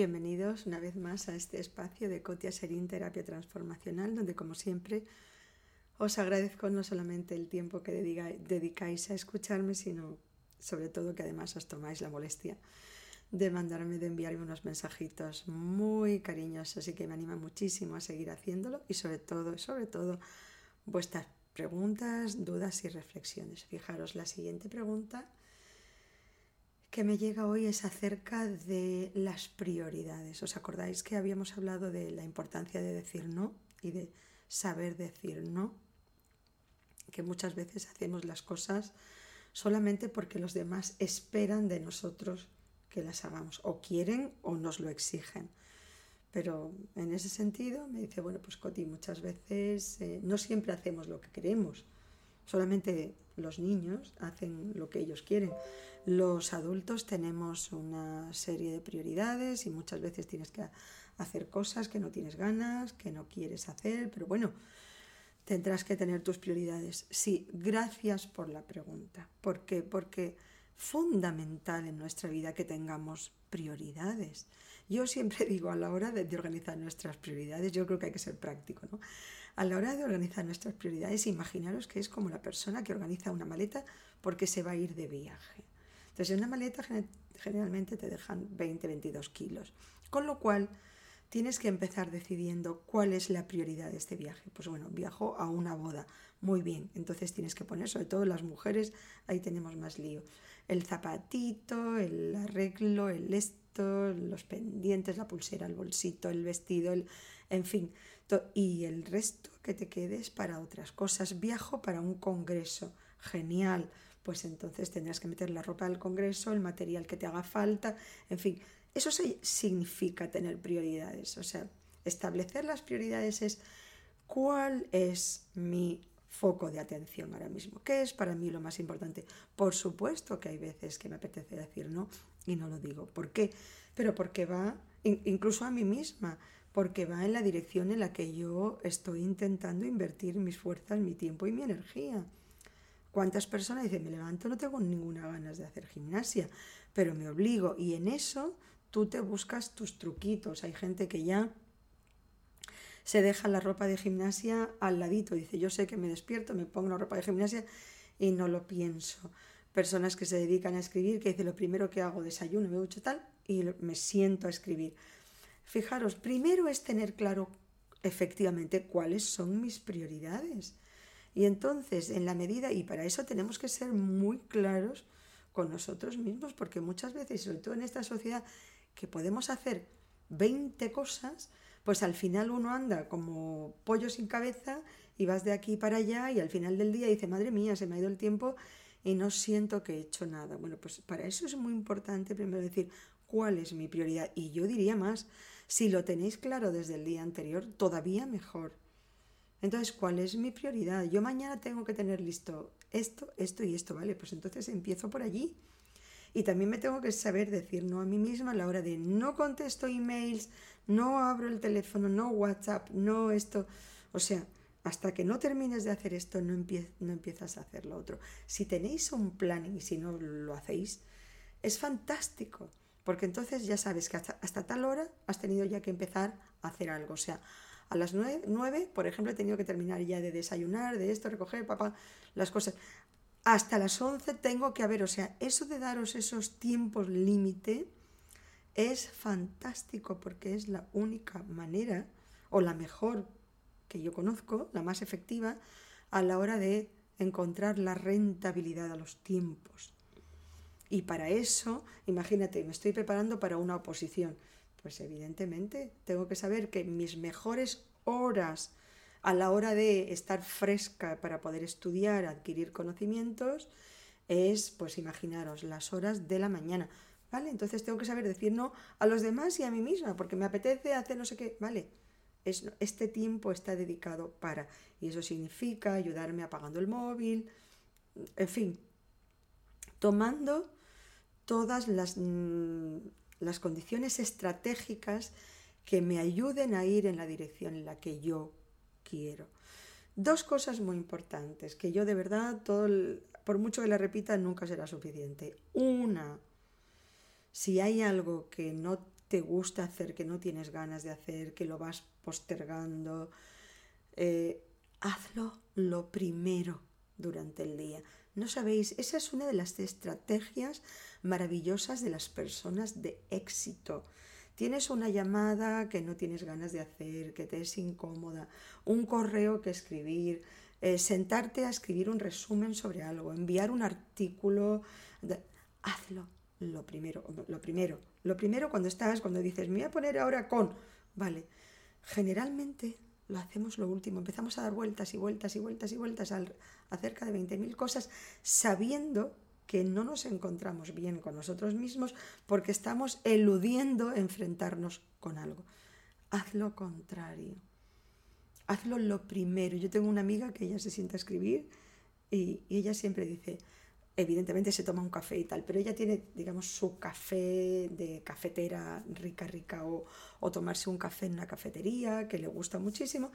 Bienvenidos una vez más a este espacio de Cotia Serín Terapia Transformacional, donde como siempre os agradezco no solamente el tiempo que dedicáis a escucharme, sino sobre todo que además os tomáis la molestia de mandarme, de enviarme unos mensajitos muy cariñosos, así que me anima muchísimo a seguir haciéndolo y sobre todo, sobre todo, vuestras preguntas, dudas y reflexiones. Fijaros, la siguiente pregunta que me llega hoy es acerca de las prioridades. ¿Os acordáis que habíamos hablado de la importancia de decir no y de saber decir no? Que muchas veces hacemos las cosas solamente porque los demás esperan de nosotros que las hagamos, o quieren o nos lo exigen. Pero en ese sentido me dice, bueno, pues Coti, muchas veces eh, no siempre hacemos lo que queremos, solamente los niños hacen lo que ellos quieren. Los adultos tenemos una serie de prioridades y muchas veces tienes que hacer cosas que no tienes ganas, que no quieres hacer, pero bueno, tendrás que tener tus prioridades. Sí, gracias por la pregunta. ¿Por qué? Porque fundamental en nuestra vida que tengamos prioridades. Yo siempre digo a la hora de, organizar nuestras prioridades, yo creo que hay que ser práctico, ¿no? A la hora de organizar nuestras prioridades, imaginaros que es como la persona que organiza una maleta porque se va a ir de viaje. Entonces, en una maleta generalmente te dejan 20, 22 kilos. Con lo cual, tienes que empezar decidiendo cuál es la prioridad de este viaje. Pues bueno, viajo a una boda. Muy bien, entonces tienes que poner, sobre todo las mujeres, ahí tenemos más lío. El zapatito, el arreglo, el esto, los pendientes, la pulsera, el bolsito, el vestido, el, en fin. Y el resto que te quedes para otras cosas. Viajo para un congreso. Genial pues entonces tendrás que meter la ropa del congreso, el material que te haga falta, en fin, eso significa tener prioridades, o sea, establecer las prioridades es cuál es mi foco de atención ahora mismo, qué es para mí lo más importante. Por supuesto que hay veces que me apetece decir no y no lo digo. ¿Por qué? Pero porque va, incluso a mí misma, porque va en la dirección en la que yo estoy intentando invertir mis fuerzas, mi tiempo y mi energía. ¿Cuántas personas dicen, me levanto, no tengo ninguna ganas de hacer gimnasia, pero me obligo? Y en eso tú te buscas tus truquitos. Hay gente que ya se deja la ropa de gimnasia al ladito. Dice, yo sé que me despierto, me pongo la ropa de gimnasia y no lo pienso. Personas que se dedican a escribir, que dice, lo primero que hago, desayuno, me ducho tal, y me siento a escribir. Fijaros, primero es tener claro efectivamente cuáles son mis prioridades. Y entonces, en la medida, y para eso tenemos que ser muy claros con nosotros mismos, porque muchas veces, sobre todo en esta sociedad, que podemos hacer 20 cosas, pues al final uno anda como pollo sin cabeza y vas de aquí para allá y al final del día dice, madre mía, se me ha ido el tiempo y no siento que he hecho nada. Bueno, pues para eso es muy importante primero decir cuál es mi prioridad. Y yo diría más, si lo tenéis claro desde el día anterior, todavía mejor. Entonces, ¿cuál es mi prioridad? Yo mañana tengo que tener listo esto, esto y esto, ¿vale? Pues entonces empiezo por allí. Y también me tengo que saber decir no a mí misma a la hora de no contesto emails, no abro el teléfono, no WhatsApp, no esto. O sea, hasta que no termines de hacer esto, no, empiezas a hacer lo otro. Si tenéis un plan y si no lo hacéis, es fantástico, porque entonces ya sabes que hasta, hasta tal hora has tenido ya que empezar a hacer algo. O sea, a las nueve, por ejemplo, he tenido que terminar ya de desayunar, de esto, recoger, papá, las cosas. Hasta las once tengo que haber, o sea, eso de daros esos tiempos límite es fantástico porque es la única manera, o la mejor que yo conozco, la más efectiva, a la hora de encontrar la rentabilidad a los tiempos. Y para eso, imagínate, me estoy preparando para una oposición. Pues evidentemente tengo que saber que mis mejores horas a la hora de estar fresca para poder estudiar, adquirir conocimientos, es, pues imaginaros, las horas de la mañana. ¿Vale? Entonces tengo que saber decir no a los demás y a mí misma, porque me apetece hacer no sé qué. ¿Vale? Es, este tiempo está dedicado para. Y eso significa ayudarme apagando el móvil, en fin, tomando todas las, mm, las condiciones estratégicas que me ayuden a ir en la dirección en la que yo quiero. Dos cosas muy importantes que yo de verdad, todo por mucho que la repita, nunca será suficiente. Una, si hay algo que no te gusta hacer, que no tienes ganas de hacer, que lo vas postergando, eh, hazlo lo primero durante el día. No sabéis, esa es una de las estrategias maravillosas de las personas de éxito. Tienes una llamada que no tienes ganas de hacer, que te es incómoda, un correo que escribir, eh, sentarte a escribir un resumen sobre algo, enviar un artículo, hazlo lo primero, lo primero, lo primero cuando estás, cuando dices, me voy a poner ahora con, vale, generalmente lo hacemos lo último, empezamos a dar vueltas y vueltas y vueltas y vueltas al, acerca de 20.000 cosas, sabiendo que no nos encontramos bien con nosotros mismos porque estamos eludiendo enfrentarnos con algo. Haz lo contrario. Hazlo lo primero. Yo tengo una amiga que ella se sienta a escribir y ella siempre dice, evidentemente se toma un café y tal, pero ella tiene, digamos, su café de cafetera rica, rica, o, o, tomarse un café en una cafetería que le gusta muchísimo.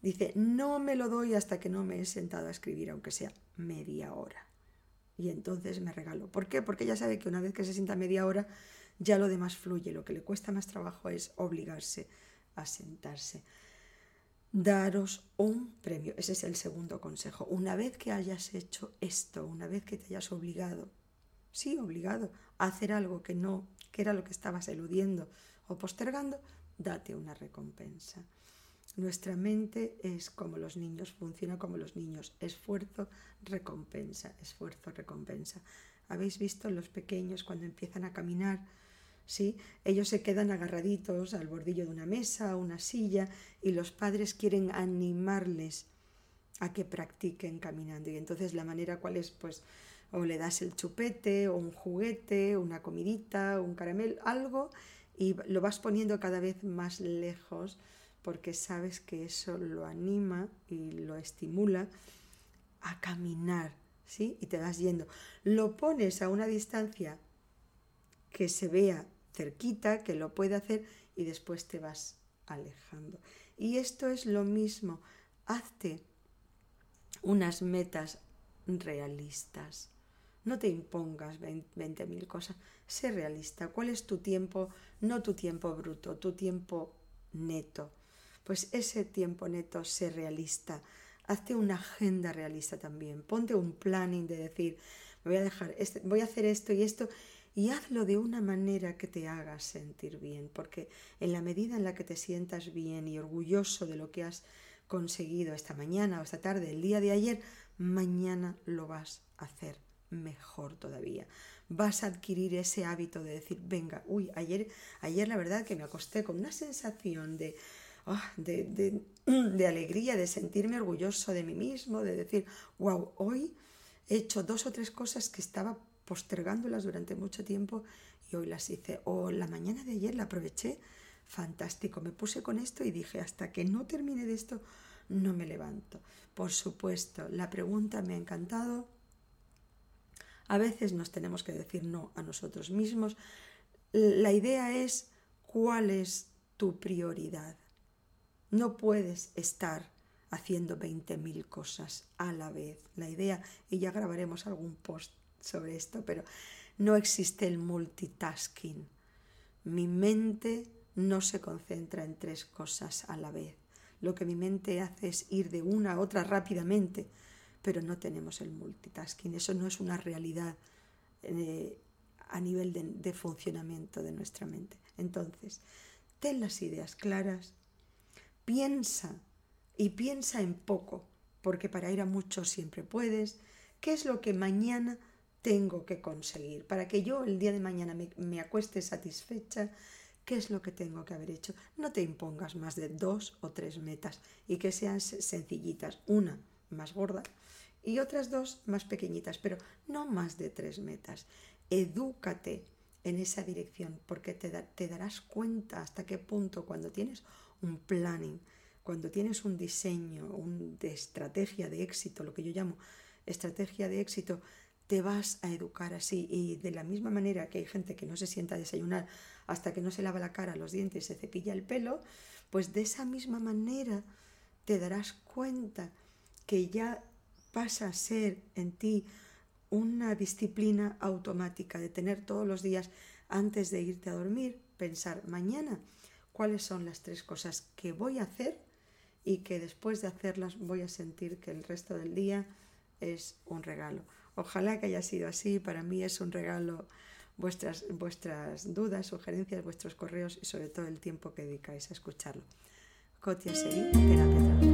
Dice, no me lo doy hasta que no me he sentado a escribir, aunque sea media hora. Y entonces me regalo. ¿Por qué? Porque ella sabe que una vez que se sienta media hora, ya lo demás fluye. Lo que le cuesta más trabajo es obligarse a sentarse daros un premio. Ese es el segundo consejo. Una vez que hayas hecho esto, una vez que te hayas obligado, sí, obligado a hacer algo que no, que era lo que estabas eludiendo o postergando, date una recompensa. Nuestra mente es como los niños, funciona como los niños. Esfuerzo, recompensa, esfuerzo, recompensa. ¿Habéis visto los pequeños cuando empiezan a caminar? ¿Sí? Ellos se quedan agarraditos al bordillo de una mesa, una silla, y los padres quieren animarles a que practiquen caminando. Y entonces la manera cuál es, pues, o le das el chupete, o un juguete, una comidita, un caramelo, algo, y lo vas poniendo cada vez más lejos porque sabes que eso lo anima y lo estimula a caminar, ¿sí? Y te vas yendo. Lo pones a una distancia que se vea cerquita, que lo puede hacer y después te vas alejando. Y esto es lo mismo, hazte unas metas realistas. No te impongas 20.000 cosas, sé realista. ¿Cuál es tu tiempo? No tu tiempo bruto, tu tiempo neto. Pues ese tiempo neto, sé realista. Hazte una agenda realista también. Ponte un planning de decir, voy a dejar, este, voy a hacer esto y esto y hazlo de una manera que te haga sentir bien, porque en la medida en la que te sientas bien y orgulloso de lo que has conseguido esta mañana o esta tarde, el día de ayer, mañana lo vas a hacer mejor todavía. Vas a adquirir ese hábito de decir, venga, uy, ayer, ayer la verdad que me acosté con una sensación de, ah, de, de, de alegría, de sentirme orgulloso de mí mismo, de decir, wow, hoy he hecho dos o tres cosas que estaba postergándolas durante mucho tiempo y hoy las hice. O la mañana de ayer la aproveché, fantástico, me puse con esto y dije, hasta que no termine de esto, no me levanto. Por supuesto, la pregunta me ha encantado. A veces nos tenemos que decir no a nosotros mismos. La idea es cuál es tu prioridad. No puedes estar haciendo 20.000 cosas a la vez. La idea, y ya grabaremos algún post sobre esto, pero no existe el multitasking. Mi mente no se concentra en tres cosas a la vez. Lo que mi mente hace es ir de una a otra rápidamente, pero no tenemos el multitasking. Eso no es una realidad eh, a nivel de, de funcionamiento de nuestra mente. Entonces, ten las ideas claras, piensa y piensa en poco, porque para ir a mucho siempre puedes. ¿Qué es lo que mañana tengo que conseguir? Para que yo el día de mañana me, acueste satisfecha, ¿qué es lo que tengo que haber hecho? No te impongas más de dos o tres metas y que sean sencillitas, una más gorda y otras dos más pequeñitas, pero no más de tres metas. Edúcate en esa dirección porque te, te darás cuenta hasta qué punto cuando tienes un planning, cuando tienes un diseño, un de estrategia de éxito, lo que yo llamo estrategia de éxito, te vas a educar así. Y de la misma manera que hay gente que no se sienta a desayunar hasta que no se lava la cara, los dientes, se cepilla el pelo, pues de esa misma manera te darás cuenta que ya pasa a ser en ti una disciplina automática de tener todos los días antes de irte a dormir pensar mañana cuáles son las tres cosas que voy a hacer y que después de hacerlas voy a sentir que el resto del día es un regalo. Ojalá que haya sido así, para mí es un regalo vuestras, vuestras dudas, sugerencias, vuestros correos y sobre todo el tiempo que dedicáis a escucharlo. Cotia Seri, terapia